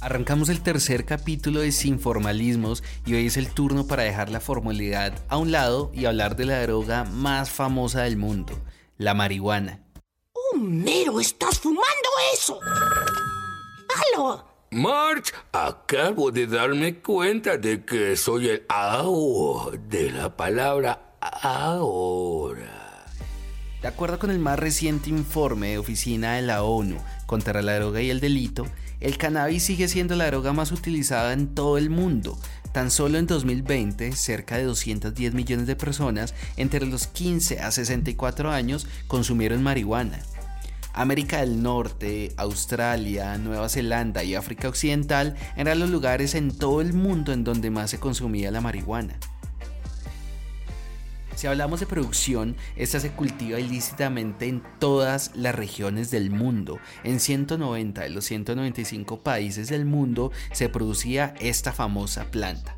Arrancamos el tercer capítulo de Sin Formalismos y hoy es el turno para dejar la formalidad a un lado y hablar de la droga más famosa del mundo, la marihuana. ¡Homero, estás fumando eso! ¡Halo! March, acabo de darme cuenta de que soy el AO de la palabra ahora. De acuerdo con el más reciente informe de Oficina de la ONU contra la droga y el delito, el cannabis sigue siendo la droga más utilizada en todo el mundo. Tan solo en 2020, cerca de 210 millones de personas entre los 15 a 64 años consumieron marihuana. América del Norte, Australia, Nueva Zelanda y África Occidental eran los lugares en todo el mundo en donde más se consumía la marihuana. Si hablamos de producción, esta se cultiva ilícitamente en todas las regiones del mundo. En 190 de los 195 países del mundo se producía esta famosa planta.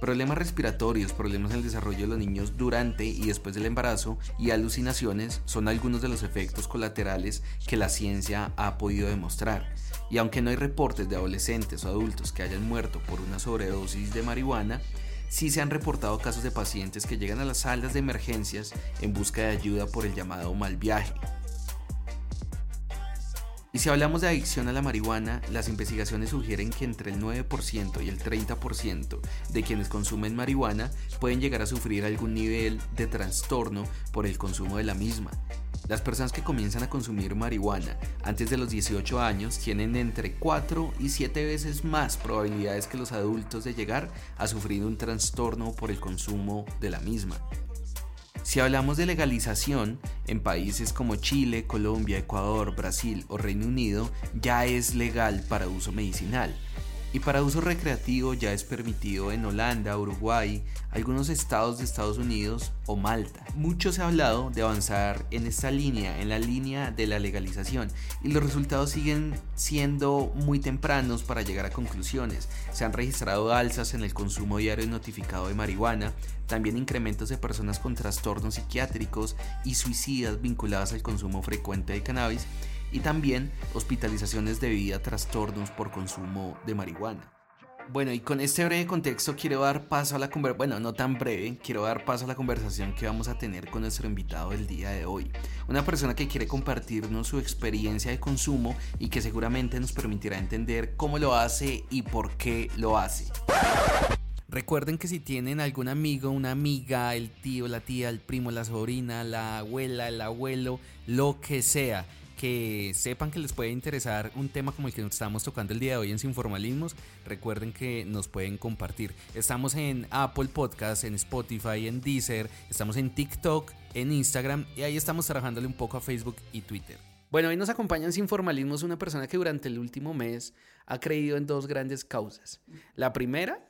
Problemas respiratorios, problemas en el desarrollo de los niños durante y después del embarazo y alucinaciones son algunos de los efectos colaterales que la ciencia ha podido demostrar. Y aunque no hay reportes de adolescentes o adultos que hayan muerto por una sobredosis de marihuana, sí se han reportado casos de pacientes que llegan a las salas de emergencias en busca de ayuda por el llamado mal viaje. Y si hablamos de adicción a la marihuana, las investigaciones sugieren que entre el 9% y el 30% de quienes consumen marihuana pueden llegar a sufrir algún nivel de trastorno por el consumo de la misma, las personas que comienzan a consumir marihuana antes de los 18 años tienen entre 4 y 7 veces más probabilidades que los adultos de llegar a sufrir un trastorno por el consumo de la misma. Si hablamos de legalización, en países como Chile, Colombia, Ecuador, Brasil o Reino Unido ya es legal para uso medicinal, y para uso recreativo ya es permitido en Holanda, Uruguay, algunos estados de Estados Unidos o Malta. Mucho se ha hablado de avanzar en esta línea, en la línea de la legalización, y los resultados siguen siendo muy tempranos para llegar a conclusiones. Se han registrado alzas en el consumo diario notificado de marihuana, también incrementos de personas con trastornos psiquiátricos y suicidas vinculadas al consumo frecuente de cannabis, y también hospitalizaciones debido a trastornos por consumo de marihuana. Bueno, y con este breve contexto quiero dar paso a la conversación, bueno, no tan breve, quiero dar paso a la conversación que vamos a tener con nuestro invitado del día de hoy. Una persona que quiere compartirnos su experiencia de consumo y que seguramente nos permitirá entender cómo lo hace y por qué lo hace. Recuerden que si tienen algún amigo, una amiga, el tío, la tía, el primo, la sobrina, la abuela, el abuelo, lo que sea, que sepan que les puede interesar un tema como el que estamos tocando el día de hoy en Sin Formalismos, recuerden que nos pueden compartir. Estamos en Apple Podcast, en Spotify, en Deezer, estamos en TikTok, en Instagram y ahí estamos trabajándole un poco a Facebook y Twitter. Bueno, hoy nos acompaña Sin Formalismos una persona que durante el último mes ha creído en dos grandes causas. La primera,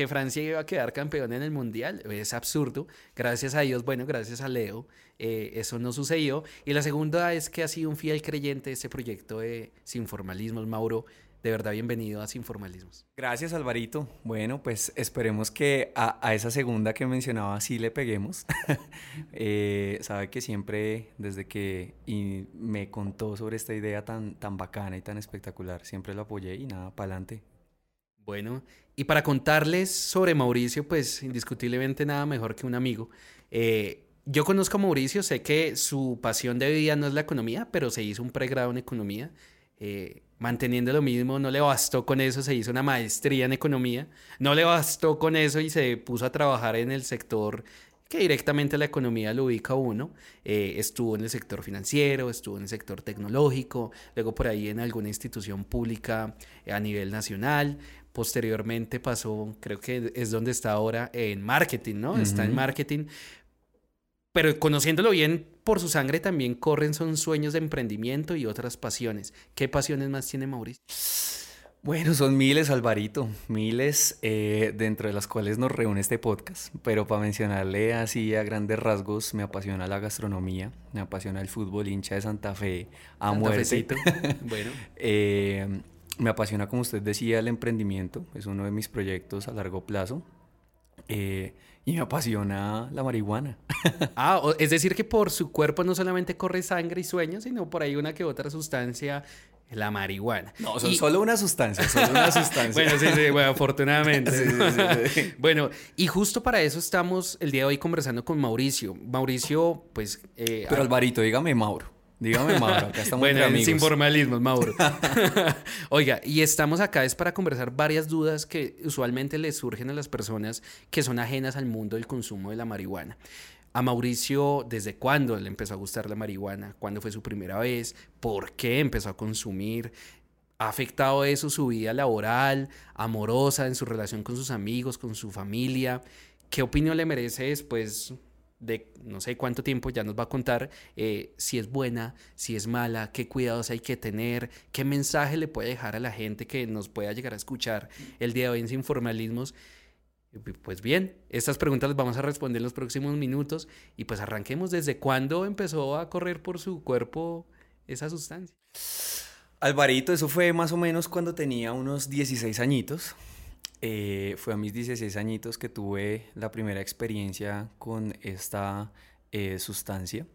que Francia iba a quedar campeón en el Mundial. Es absurdo. Gracias a Dios, bueno, gracias a Leo, eh, eso no sucedió. Y la segunda es que ha sido un fiel creyente de este proyecto de Sin Formalismos. Mauro, de verdad, bienvenido a Sin Formalismos. Gracias, Alvarito. Bueno, pues esperemos que a, esa segunda que mencionaba sí le peguemos. Eh, sabe que siempre, desde que me contó sobre esta idea tan, tan bacana y tan espectacular, siempre lo apoyé y nada, para adelante. Bueno, y para contarles sobre Mauricio, pues indiscutiblemente nada mejor que un amigo. Eh, yo conozco a Mauricio, sé que su pasión de vida no es la economía, pero se hizo un pregrado en economía. Eh, manteniendo lo mismo, no le bastó con eso, se hizo una maestría en economía, no le bastó con eso y se puso a trabajar en el sector que directamente la economía lo ubica uno. Eh, estuvo en el sector financiero, estuvo en el sector tecnológico, luego por ahí en alguna institución pública a nivel nacional. Posteriormente pasó, creo que es donde está ahora, en marketing, ¿no? Está en marketing. Pero conociéndolo bien, por su sangre también corren son sueños de emprendimiento y otras pasiones. ¿Qué pasiones más tiene Mauricio? Bueno, son miles, Alvarito, miles eh, dentro de las cuales nos reúne este podcast, pero para mencionarle así a grandes rasgos, me apasiona la gastronomía, me apasiona el fútbol hincha de Santa Fe a muerte. bueno. Eh, me apasiona, como usted decía, el emprendimiento. Es uno de mis proyectos a largo plazo. Eh, y me apasiona la marihuana. ah, es decir que por su cuerpo no solamente corre sangre y sueños, sino por ahí una que otra sustancia la marihuana. No, son solo una sustancia, solo una sustancia. bueno, sí, sí, bueno, afortunadamente. bueno, y justo para eso estamos el día de hoy conversando con Mauricio. Mauricio, pues... Eh, Pero Alvarito, dígame Mauro. Dígame, Mauro, acá estamos bueno, entre sin formalismos, Mauro. Oiga, y estamos acá es para conversar varias dudas que usualmente le surgen a las personas que son ajenas al mundo del consumo de la marihuana. A Mauricio, ¿desde cuándo le empezó a gustar la marihuana? ¿Cuándo fue su primera vez? ¿Por qué empezó a consumir? ¿Ha afectado eso su vida laboral, amorosa, en su relación con sus amigos, con su familia? ¿Qué opinión le merece después de no sé cuánto tiempo ya nos va a contar eh, si es buena, si es mala, qué cuidados hay que tener, qué mensaje le puede dejar a la gente que nos pueda llegar a escuchar el día de hoy en Sin Formalismos. Pues bien, estas preguntas las vamos a responder en los próximos minutos y pues arranquemos desde cuándo empezó a correr por su cuerpo esa sustancia. Alvarito, eso fue más o menos cuando tenía unos 16 añitos. Eh, fue a mis 16 añitos que tuve la primera experiencia con esta eh, sustancia.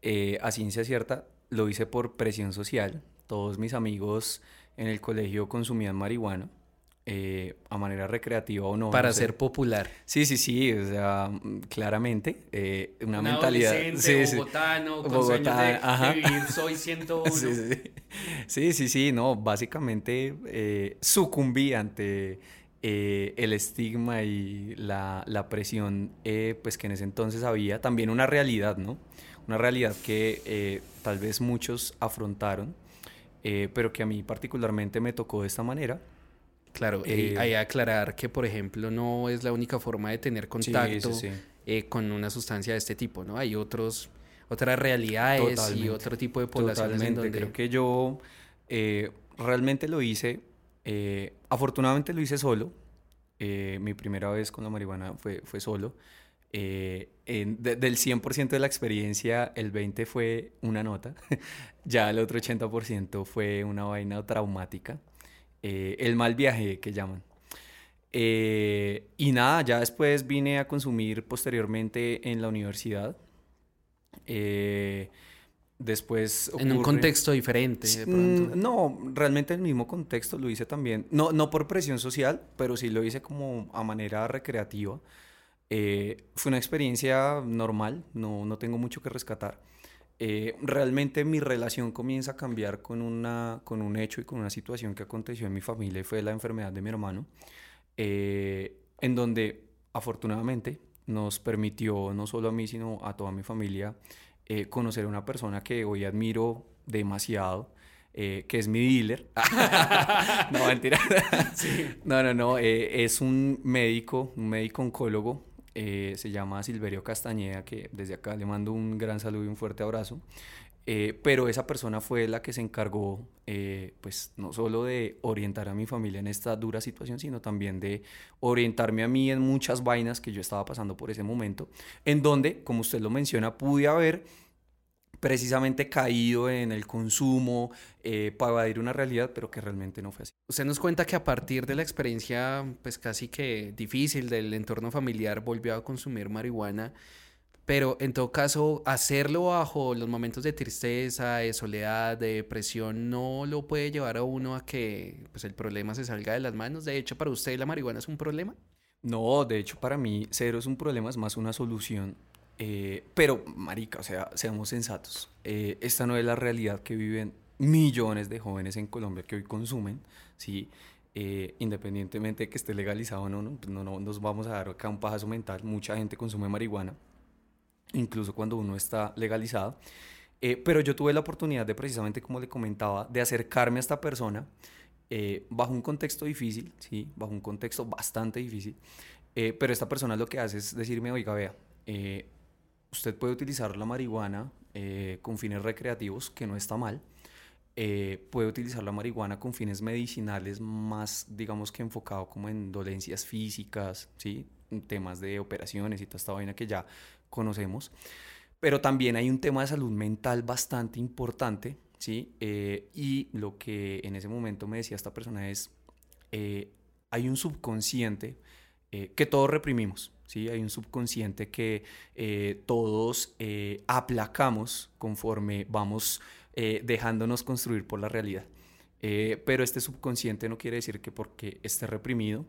Eh, a ciencia cierta, lo hice por presión social. Todos mis amigos en el colegio consumían marihuana. a manera recreativa o no. Para ser popular. Sí, sí, sí, o sea, claramente, una, mentalidad. Sí, bogotano, con Bogotá, de, vivir, soy 101. Sí, sí, sí, sí, sí, no, básicamente sucumbí ante eh, el estigma y la, presión eh, pues que en ese entonces había, también una realidad, ¿no? Una realidad que eh, tal vez muchos afrontaron, pero que a mí particularmente me tocó de esta manera. Claro, hay que aclarar que, por ejemplo, no es la única forma de tener contacto con una sustancia de este tipo, ¿no? Hay otros, otras realidades y otro tipo de poblaciones. Totalmente, creo que yo realmente lo hice eh, afortunadamente lo hice solo. Eh, mi primera vez con la marihuana fue, fue solo. Eh, del 100% de la experiencia, el 20% fue una nota. ya el otro 80% fue una vaina traumática. el mal viaje que llaman. y nada, ya después vine a consumir posteriormente en la universidad. Después En un contexto diferente. Mm, no, realmente en el mismo contexto lo hice también. No, no por presión social, pero sí lo hice como a manera recreativa. Eh, fue una experiencia normal, no, no tengo mucho que rescatar. Eh, realmente mi relación comienza a cambiar con, una, con un hecho y con una situación que aconteció en mi familia y fue la enfermedad de mi hermano, eh, en donde afortunadamente nos permitió, no solo a mí, sino a toda mi familia, eh, conocer a una persona que hoy admiro demasiado, eh, que es mi dealer. no, mentira. No, no, no. Eh, es un médico, un médico oncólogo. se llama Silverio Castañeda, que desde acá le mando un gran saludo y un fuerte abrazo. Pero esa persona fue la que se encargó, pues, no solo de orientar a mi familia en esta dura situación, sino también de orientarme a mí en muchas vainas que yo estaba pasando por ese momento, en donde, como usted lo menciona, pude haber precisamente caído en el consumo eh, para evadir una realidad, pero que realmente no fue así. Usted nos cuenta que a partir de la experiencia, pues casi que difícil del entorno familiar, volvió a consumir marihuana. Pero en todo caso, hacerlo bajo los momentos de tristeza, de soledad, de depresión, no lo puede llevar a uno a que pues, el problema se salga de las manos. De hecho, para usted la marihuana es un problema. No, de hecho para mí cero es un problema, es más una solución eh, pero, marica, o sea, seamos sensatos. Eh, esta no es la realidad que viven millones de jóvenes en Colombia que hoy consumen, ¿sí? Eh, independientemente de que esté legalizado o no, no, pues no, no, nos vamos a dar acá un pajazo mental. Mucha gente consume marihuana, incluso cuando uno está legalizado. pero yo tuve la oportunidad de, precisamente como le comentaba, de acercarme a esta persona bajo un contexto difícil, ¿sí? Bajo un contexto bastante difícil. pero esta persona lo que hace es decirme, oiga, vea, usted puede utilizar la marihuana eh, con fines recreativos, que no está mal. Eh, puede utilizar la marihuana con fines medicinales más, digamos que enfocado como en dolencias físicas, ¿sí? Temas de operaciones y toda esta vaina que ya conocemos. Pero también hay un tema de salud mental bastante importante, ¿sí? Eh, y lo que en ese momento me decía esta persona es, eh, hay un subconsciente eh, que todos reprimimos, ¿sí? Hay un subconsciente que todos aplacamos conforme vamos dejándonos construir por la realidad. pero este subconsciente no quiere decir que porque esté reprimido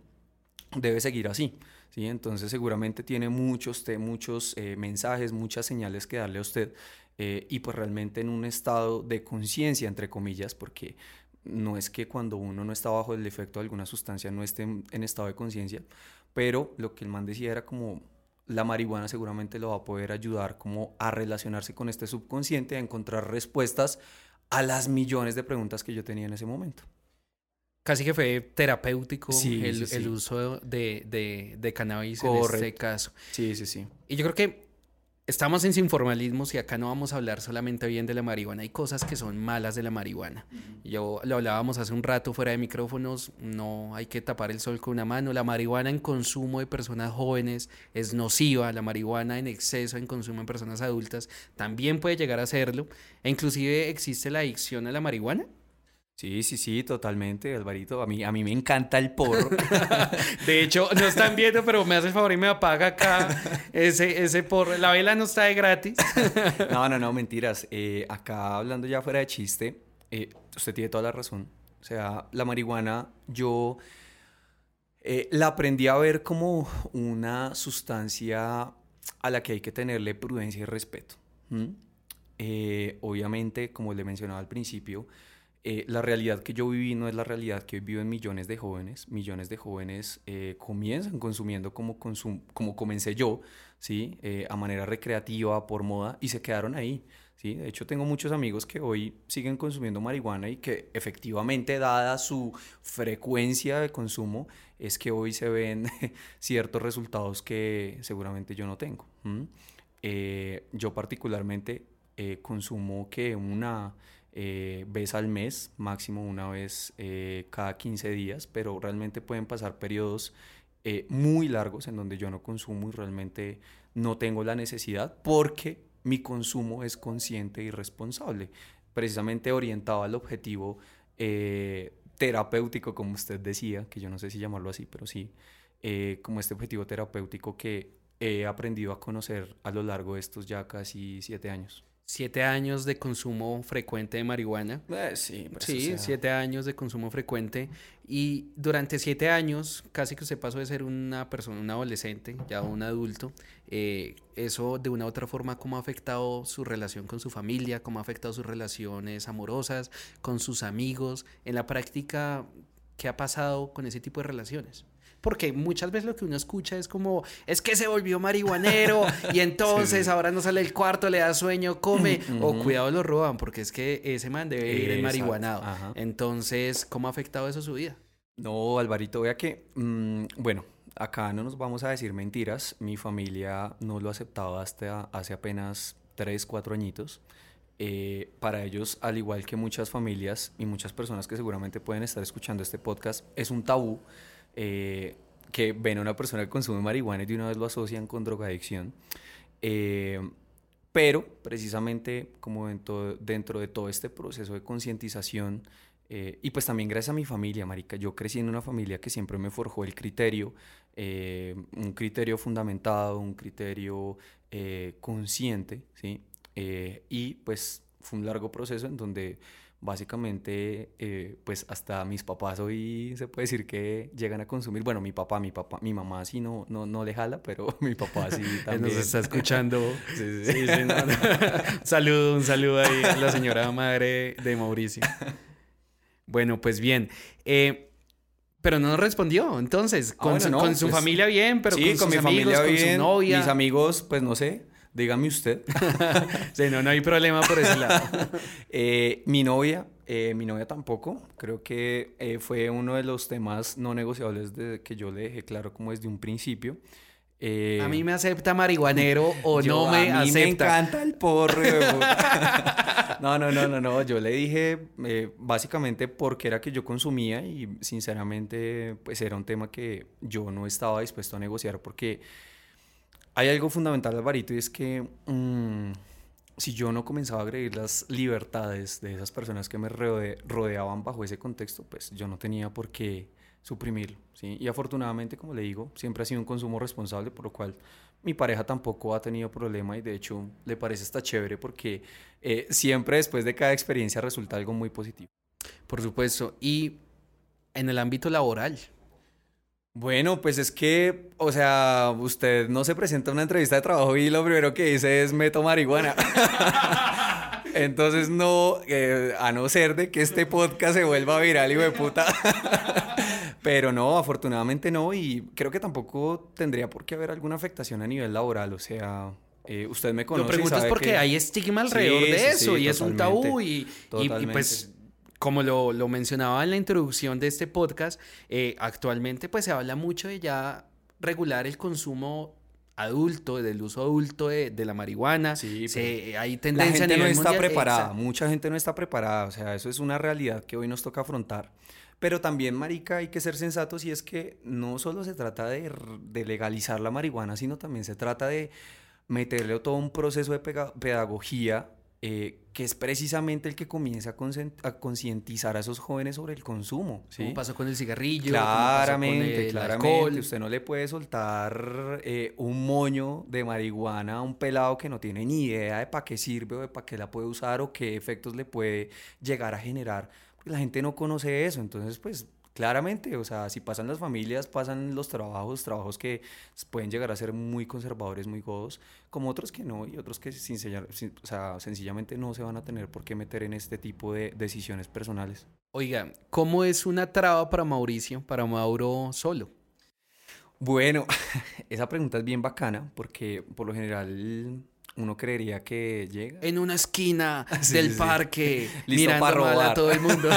debe seguir así. ¿sí? Entonces seguramente tiene muchos, muchos mensajes, muchas señales que darle a usted eh, y pues realmente en un estado de conciencia, entre comillas, porque no es que cuando uno no está bajo el efecto de alguna sustancia no esté en, estado de conciencia, pero lo que el man decía era como la marihuana seguramente lo va a poder ayudar como a relacionarse con este subconsciente, a encontrar respuestas a las millones de preguntas que yo tenía en ese momento. Casi que fue terapéutico el, uso de, de, de cannabis en este caso. Sí, sí, sí. Y yo creo que Estamos en informalismos y acá no vamos a hablar solamente bien de la marihuana. Hay cosas que son malas de la marihuana. Yo lo hablábamos hace un rato fuera de micrófonos. No hay que tapar el sol con una mano. La marihuana en consumo de personas jóvenes es nociva. La marihuana en exceso en consumo en personas adultas también puede llegar a serlo. E inclusive existe la adicción a la marihuana. Sí, sí, sí, totalmente, Alvarito. A mí, a mí me encanta el porro. de hecho, no están viendo, pero me hace el favor y me apaga acá ese, ese porro. La vela no está de gratis. no, no, no, mentiras. Eh, acá hablando ya fuera de chiste, eh, usted tiene toda la razón. O sea, la marihuana, yo eh, la aprendí a ver como una sustancia a la que hay que tenerle prudencia y respeto. obviamente, como le mencionaba al principio, eh, la realidad que yo viví no es la realidad que viven millones de jóvenes. Millones de jóvenes eh, comienzan consumiendo como, como comencé yo, ¿sí? Eh, a manera recreativa, por moda, y se quedaron ahí. ¿sí? De hecho, tengo muchos amigos que hoy siguen consumiendo marihuana y que efectivamente, dada su frecuencia de consumo, es que hoy se ven ciertos resultados que seguramente yo no tengo. yo particularmente consumo que una eh, vez al mes, máximo una vez eh, cada 15 días, pero realmente pueden pasar periodos eh, muy largos en donde yo no consumo y realmente no tengo la necesidad porque mi consumo es consciente y responsable, precisamente orientado al objetivo terapéutico, como usted decía, que yo no sé si llamarlo así, pero sí, como este objetivo terapéutico que he aprendido a conocer a lo largo de estos ya casi siete años siete años de consumo frecuente de marihuana. Eh, sí, pues, sí, siete años de consumo frecuente. Y durante siete años, casi que usted pasó de ser una persona, un adolescente, ya un adulto. Eh, eso de una u otra forma, ¿cómo ha afectado su relación con su familia? ¿Cómo ha afectado sus relaciones amorosas, con sus amigos? En la práctica, ¿qué ha pasado con ese tipo de relaciones? Porque muchas veces lo que uno escucha es como, es que se volvió marihuanero y entonces ahora no sale el cuarto, le da sueño, come, o cuidado lo roban, porque es que ese man debe ir en marihuanado. Entonces, ¿cómo ha afectado eso su vida? No, Alvarito, vea que, mm, bueno, acá no nos vamos a decir mentiras, mi familia no lo ha aceptado hasta hace apenas 3, 4 añitos. Eh, para ellos, al igual que muchas familias y muchas personas que seguramente pueden estar escuchando este podcast, es un tabú eh, que ven a una persona que consume marihuana y de una vez lo asocian con drogadicción. Eh, pero precisamente como dentro, dentro, de todo este proceso de concientización, eh, y pues también gracias a mi familia, Marica, yo crecí en una familia que siempre me forjó el criterio, un criterio fundamentado, un criterio consciente, ¿sí? y pues fue un largo proceso en donde básicamente, eh, pues hasta mis papás hoy se puede decir que llegan a consumir. Bueno, mi papá, mi papá, mi mamá sí no, no, no le jala, pero mi papá sí también. Nos está escuchando. sí, sí. sí, saludo, un saludo ahí a la señora madre de Mauricio. Bueno, pues bien. Eh, pero no nos respondió, entonces, ah, con, su, con su pues familia bien, pero con, sus mi amigos, familia bien, con su novia. Mis amigos, pues no sé, dígame usted. sí, no, no hay problema por ese lado. Eh, mi novia, eh, mi novia tampoco. Creo que eh, fue uno de los temas no negociables de, que yo le dejé claro como desde un principio. a mí me acepta marihuanero o no me acepta. A mí me encanta el porro. no, no, no, no, no. Yo le dije básicamente porque era que yo consumía y sinceramente pues era un tema que yo no estaba dispuesto a negociar porque hay algo fundamental, Alvarito, y es que mm, si yo no comenzaba a agredir las libertades de esas personas que me rodeaban bajo ese contexto, pues yo no tenía por qué suprimirlo. Y afortunadamente, como le digo, siempre ha sido un consumo responsable, por lo cual mi pareja tampoco ha tenido problema y de hecho le parece está chévere porque eh, siempre después de cada experiencia resulta algo muy positivo. Por supuesto. Y en el ámbito laboral. Bueno, pues es que, o sea, usted no se presenta a una entrevista de trabajo y lo primero que dice es meto marihuana. Entonces no, eh, a no ser de que este podcast se vuelva viral y de puta. Pero no, afortunadamente no y creo que tampoco tendría por qué haber alguna afectación a nivel laboral, o sea, eh, usted me conoce. Lo pregunto es porque hay estigma alrededor de eso y es un tabú y, y, pues como lo, lo, mencionaba en la introducción de este podcast, eh, actualmente pues se habla mucho de ya regular el consumo adulto, del uso adulto de, de la marihuana. Sí, se, hay tendencia la gente no está preparada, mucha gente no está preparada, o sea, eso es una realidad que hoy nos toca afrontar. Pero también, marica, hay que ser sensatos y es que no solo se trata de, de legalizar la marihuana, sino también se trata de meterle todo un proceso de pedagogía eh, que es precisamente el que comienza a concientizar a esos jóvenes sobre el consumo. ¿sí? Como pasó con el cigarrillo. Claramente, claramente. Usted no le puede soltar eh, un moño de marihuana a un pelado que no tiene ni idea de para qué sirve o de para qué la puede usar o qué efectos le puede llegar a generar. la gente no conoce eso. Entonces, pues claramente, o sea, si pasan las familias, pasan los trabajos, trabajos que pueden llegar a ser muy conservadores, muy godos, como otros que no, y otros que sin, o sea, sencillamente no se van a tener por qué meter en este tipo de decisiones personales. Oiga, ¿cómo es una traba para Mauricio, para Mauro solo? Bueno, esa pregunta es bien bacana porque por lo general uno creería que llega. En una esquina del parque, mirando para robar. a todo el mundo.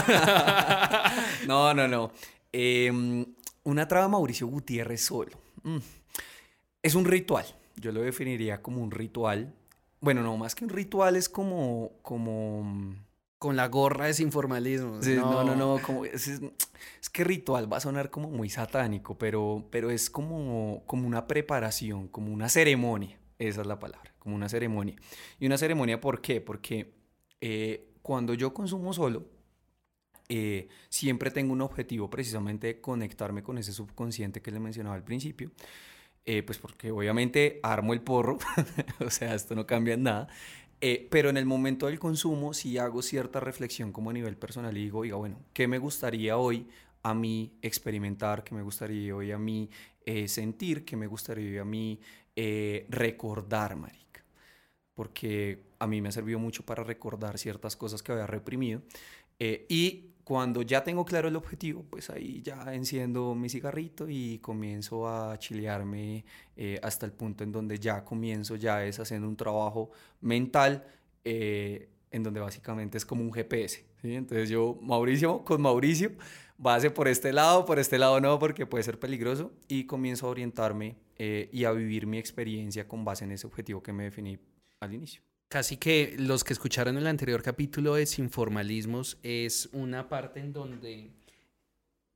no, no, no. Em, una traba Mauricio Gutiérrez solo. Mm. Es un ritual. Yo lo definiría como un ritual. Bueno, no, más que un ritual es como. como con la gorra es informalismo. no, no, no. como, es, que ritual va a sonar como muy satánico, pero, pero es como, como una preparación, como una ceremonia. Esa es la palabra como una ceremonia. ¿Y una ceremonia por qué? Porque eh, cuando yo consumo solo, eh, siempre tengo un objetivo precisamente de conectarme con ese subconsciente que le mencionaba al principio. Eh, pues porque obviamente armo el porro, o sea, esto no cambia nada. pero en el momento del consumo sí hago cierta reflexión como a nivel personal y digo, oiga, bueno, ¿qué me gustaría hoy a mí experimentar? ¿Qué me gustaría hoy a mí sentir? ¿Qué me gustaría hoy a mí recordar, Mari? Porque a mí me ha servido mucho para recordar ciertas cosas que había reprimido. Eh, y cuando ya tengo claro el objetivo, pues ahí ya enciendo mi cigarrito y comienzo a chilearme eh, hasta el punto en donde ya comienzo, ya es haciendo un trabajo mental, eh, en donde básicamente es como un GPS. ¿sí? Entonces yo, Mauricio, con Mauricio, base por este lado, por este lado no, porque puede ser peligroso, y comienzo a orientarme y a vivir mi experiencia con base en ese objetivo que me definí al inicio. Casi que los que escucharon el anterior capítulo de Sinformalismos es una parte en donde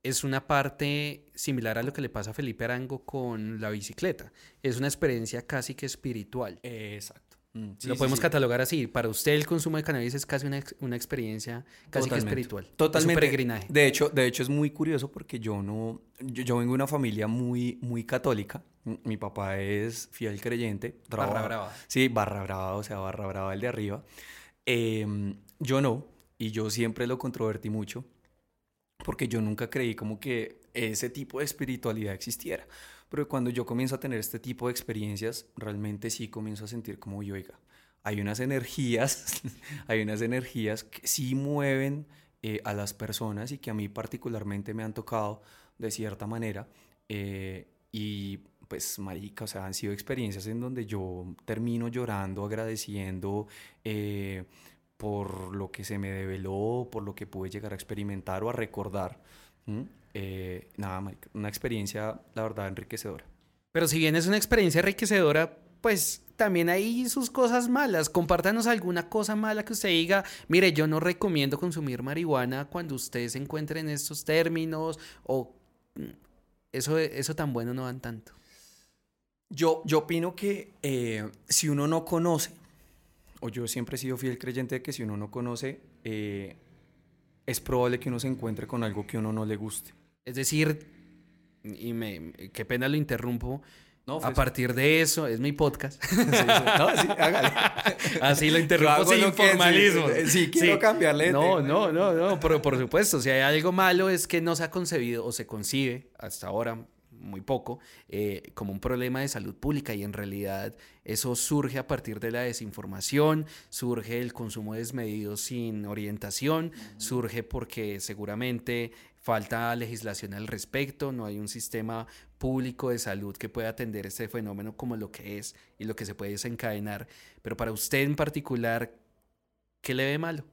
es una parte similar a lo que le pasa a Felipe Arango con la bicicleta. Es una experiencia casi que espiritual. Exacto. Mm, lo podemos catalogar así. Para usted el consumo de cannabis es casi una, una experiencia casi que espiritual. Totalmente. Es un peregrinaje. De hecho, de hecho es muy curioso porque yo no, yo, vengo de una familia muy, muy católica. Mi papá es fiel creyente. barra brava. Sí, barra brava, o sea, barra brava el de arriba. Em, yo no, y yo siempre lo controvertí mucho porque yo nunca creí como que ese tipo de espiritualidad existiera. Pero cuando yo comienzo a tener este tipo de experiencias, realmente sí comienzo a sentir como oiga, hay unas energías, hay unas energías que sí mueven eh, a las personas y que a mí particularmente me han tocado de cierta manera. Eh, y pues, marica, o sea, han sido experiencias en donde yo termino llorando, agradeciendo eh, por lo que se me develó, por lo que pude llegar a experimentar o a recordar. Eh, nada, una experiencia, la verdad, enriquecedora. Pero si bien es una experiencia enriquecedora, pues también hay sus cosas malas. Compártanos alguna cosa mala que usted diga, mire, yo no recomiendo consumir marihuana cuando usted se encuentre en estos términos o mm, eso, eso tan bueno no van tanto. Yo, yo opino que eh, si uno no conoce o yo siempre he sido fiel creyente de que si uno no conoce, eh, es probable que uno se encuentre con algo que uno no le guste. Es decir, y me, qué pena lo interrumpo, No, a pues- partir de eso, es mi podcast. Sí, sí. No, sí. Así lo interrumpo sin lo que- sí, formalismo. sí, quiero cambiarle No, no, no, no, pero por supuesto, si hay algo malo es que no se ha concebido o se concibe hasta ahora muy poco eh, como un problema de salud pública y en realidad eso surge a partir de la desinformación, surge el consumo desmedido sin orientación, surge porque seguramente falta legislación al respecto, no hay un sistema público de salud que pueda atender este fenómeno como lo que es y lo que se puede desencadenar. Pero para usted en particular, ¿qué le ve malo?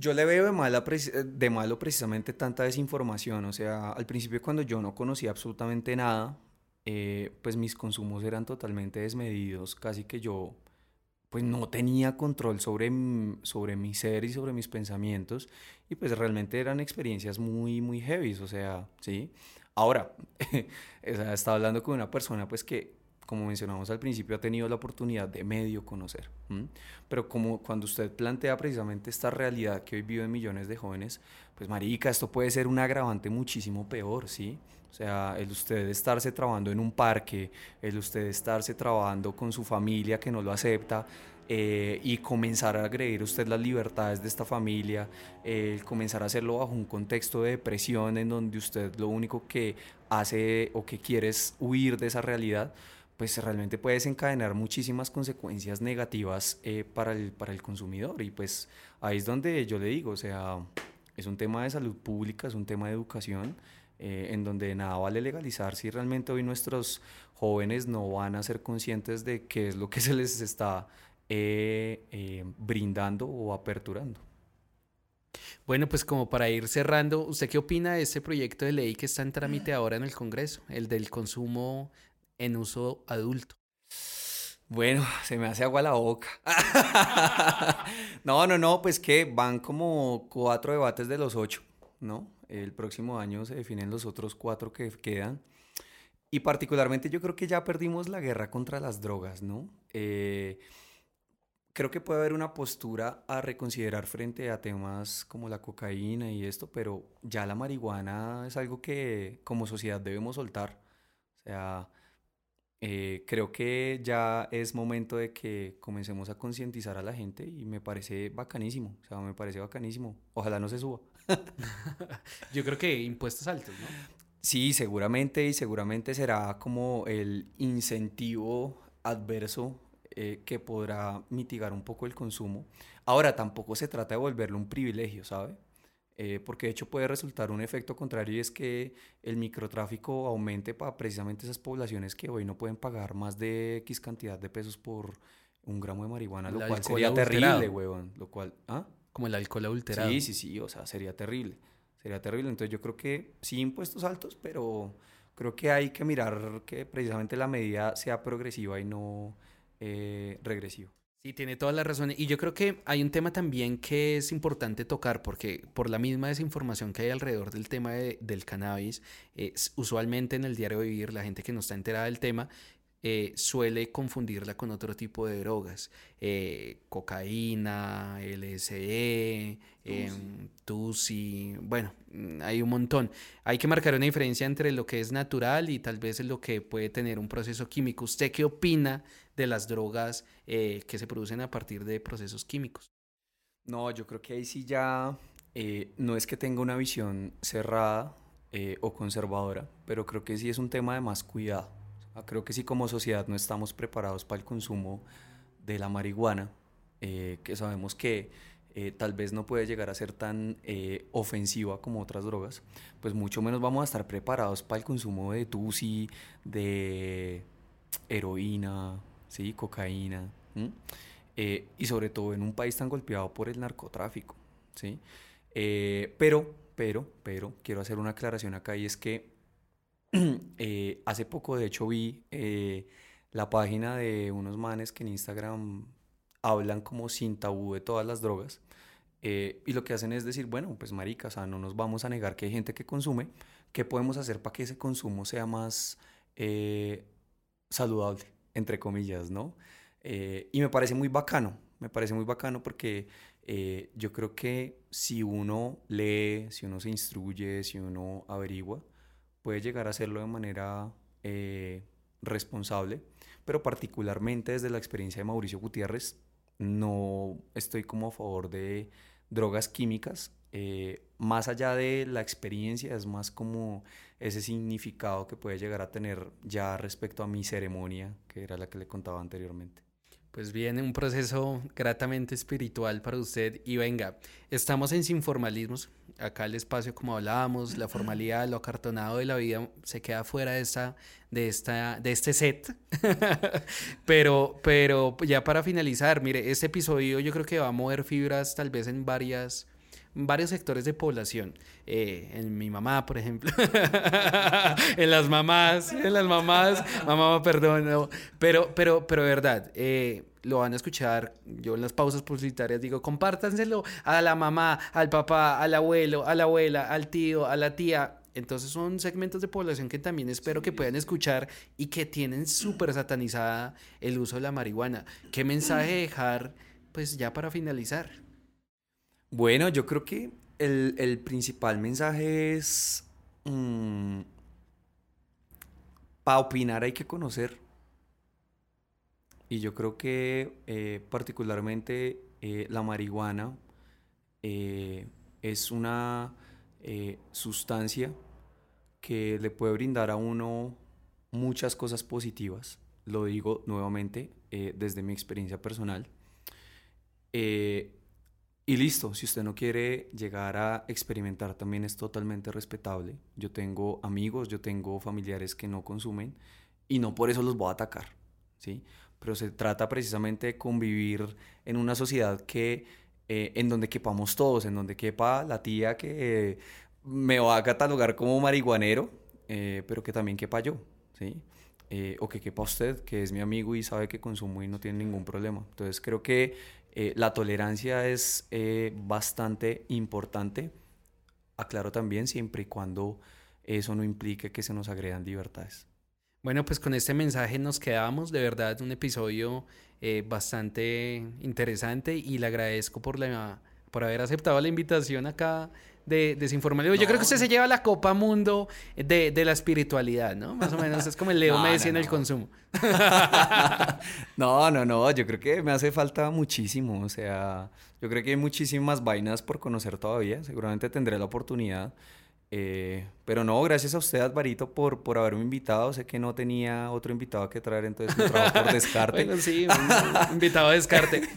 Yo le veo preci- de malo precisamente tanta desinformación. O sea, al principio cuando yo no conocía absolutamente nada, eh, pues mis consumos eran totalmente desmedidos. Casi que yo pues no tenía control sobre, sobre mi ser y sobre mis pensamientos. Y pues realmente eran experiencias muy, muy heavy. O sea, sí. Ahora, estaba hablando con una persona pues que, como mencionamos al principio, ha tenido la oportunidad de medio conocer. ¿m? Pero como cuando usted plantea precisamente esta realidad que hoy viven millones de jóvenes, pues marica, esto puede ser un agravante muchísimo peor, ¿sí? O sea, el usted estarse trabajando en un parque, el usted estarse trabajando con su familia que no lo acepta eh, y comenzar a agredir usted las libertades de esta familia, eh, el comenzar a hacerlo bajo un contexto de depresión en donde usted lo único que hace o que quiere es huir de esa realidad, pues realmente puede desencadenar muchísimas consecuencias negativas eh, para, el, para el consumidor. Y pues ahí es donde yo le digo, o sea, es un tema de salud pública, es un tema de educación, eh, en donde nada vale legalizar si realmente hoy nuestros jóvenes no van a ser conscientes de qué es lo que se les está eh, eh, brindando o aperturando. Bueno, pues como para ir cerrando, ¿usted qué opina de este proyecto de ley que está en trámite ahora en el Congreso, el del consumo en uso adulto? Bueno, se me hace agua la boca. no, no, no, pues que van como cuatro debates de los ocho, ¿no? El próximo año se definen los otros cuatro que quedan. Y particularmente yo creo que ya perdimos la guerra contra las drogas, ¿no? Eh, creo que puede haber una postura a reconsiderar frente a temas como la cocaína y esto, pero ya la marihuana es algo que como sociedad debemos soltar. O sea, eh, creo que ya es momento de que comencemos a concientizar a la gente y me parece bacanísimo, o sea, me parece bacanísimo. Ojalá no se suba. Yo creo que impuestos altos, ¿no? Sí, seguramente y seguramente será como el incentivo adverso eh, que podrá mitigar un poco el consumo. Ahora, tampoco se trata de volverlo un privilegio, ¿sabe? Eh, porque de hecho puede resultar un efecto contrario y es que el microtráfico aumente para precisamente esas poblaciones que hoy no pueden pagar más de X cantidad de pesos por un gramo de marihuana, lo El cual sería terrible, huevón. Lo cual, ¿ah? Como el alcohol adulterado. Sí, sí, sí, o sea, sería terrible. Sería terrible. Entonces yo creo que sí impuestos altos, pero creo que hay que mirar que precisamente la medida sea progresiva y no eh, regresiva. Sí, tiene toda la razón. Y yo creo que hay un tema también que es importante tocar, porque por la misma desinformación que hay alrededor del tema de- del cannabis, eh, usualmente en el diario vivir, la gente que no está enterada del tema eh, suele confundirla con otro tipo de drogas. eh, cocaína, LSD, em, Tusi, bueno, mm, hay un montón. Hay que marcar una diferencia entre lo que es natural y tal vez lo que puede tener un proceso químico. ¿Usted qué opina de las drogas eh, que se producen a partir de procesos químicos? No, yo creo que ahí sí ya eh, no es que tenga una visión cerrada eh, o conservadora, pero creo que sí es un tema de más cuidado. Sea, creo que sí como sociedad no estamos preparados para el consumo de la marihuana, eh, que sabemos que eh, tal vez no puede llegar a ser tan eh, ofensiva como otras drogas, pues mucho menos vamos a estar preparados para el consumo de tusi, de heroína, ¿sí? cocaína. Eh, y sobre todo en un país tan golpeado por el narcotráfico, ¿sí? Eh, pero, pero, pero, quiero hacer una aclaración acá y es que eh, hace poco, de hecho, vi eh, la página de unos manes que en Instagram hablan como sin tabú de todas las drogas. eh, y lo que hacen es decir, bueno, pues marica, o no nos vamos a negar que hay gente que consume. ¿Qué podemos hacer para que ese consumo sea más saludable, entre comillas, ¿no? Y me parece muy bacano, me parece muy bacano porque yo creo que si uno lee, si uno se instruye, si uno averigua, puede llegar a hacerlo de manera eh, responsable, pero particularmente desde la experiencia de Mauricio Gutiérrez, no estoy como a favor de drogas químicas. Eh, más allá de la experiencia, es más como ese significado que puede llegar a tener ya respecto a mi ceremonia, que era la que le contaba anteriormente. Pues viene un proceso gratamente espiritual para usted y venga, estamos en Sin Formalismos, acá el espacio como hablábamos, la formalidad, lo acartonado de la vida se queda fuera de esta, de esta, de este set. pero, pero ya para finalizar, mire, este episodio yo creo que va a mover fibras tal vez en varias varios sectores de población. Eh, en mi mamá, por ejemplo. en las mamás, en las mamás. Mamá, perdón. Pero, pero, pero, verdad, eh, lo van a escuchar. Yo en las pausas publicitarias digo, compártanselo a la mamá, al papá, al abuelo, a la abuela, al tío, a la tía. Entonces son segmentos de población que también espero que puedan escuchar y que tienen súper satanizada el uso de la marihuana. ¿Qué mensaje dejar, pues ya para finalizar? Bueno, yo creo que el, principal mensaje es, mm, para opinar hay que conocer. Y yo creo que eh, particularmente eh, la marihuana eh, es una sustancia que le puede brindar a uno muchas cosas positivas. Lo digo nuevamente desde mi experiencia personal. Y listo, si usted no quiere llegar a experimentar también es totalmente respetable. Yo tengo amigos, yo tengo familiares que no consumen y no por eso los voy a atacar, ¿sí? Pero se trata precisamente de convivir en una sociedad que, eh, en donde quepamos todos, en donde quepa la tía que me va a catalogar como marihuanero, eh, pero que también quepa yo, ¿sí? Eh, o que quepa usted, que es mi amigo y sabe que consumo y no tiene ningún problema. Entonces creo que eh, la tolerancia es eh, bastante importante. Aclaro también siempre y cuando eso no implique que se nos agredan libertades. Bueno, pues con este mensaje nos quedamos. De verdad, un episodio eh, bastante interesante y le agradezco por, la, por haber aceptado la invitación acá de desinformativo. Yo creo que usted se lleva la Copa Mundo de, de, la espiritualidad, ¿no? Más o menos es como el Leo Messi en el consumo. no, no, no, yo creo que me hace falta muchísimo, o sea, yo creo que hay muchísimas vainas por conocer todavía, seguramente tendré la oportunidad. Eh, pero no, gracias a usted, Alvarito, por, por haberme invitado. Sé que no tenía otro invitado que traer, entonces me trabajo por descarte. bueno, sí, invitado a descarte.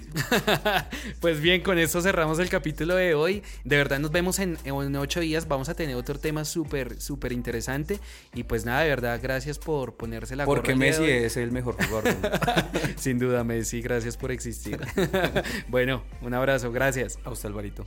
pues bien, con esto cerramos el capítulo de hoy. De verdad, nos vemos en, en ocho días. Vamos a tener otro tema súper, súper interesante. Y pues nada, de verdad, gracias por ponerse la Porque Messi es el mejor jugador. Sin duda, Messi, gracias por existir. bueno, un abrazo, gracias. A usted, Alvarito.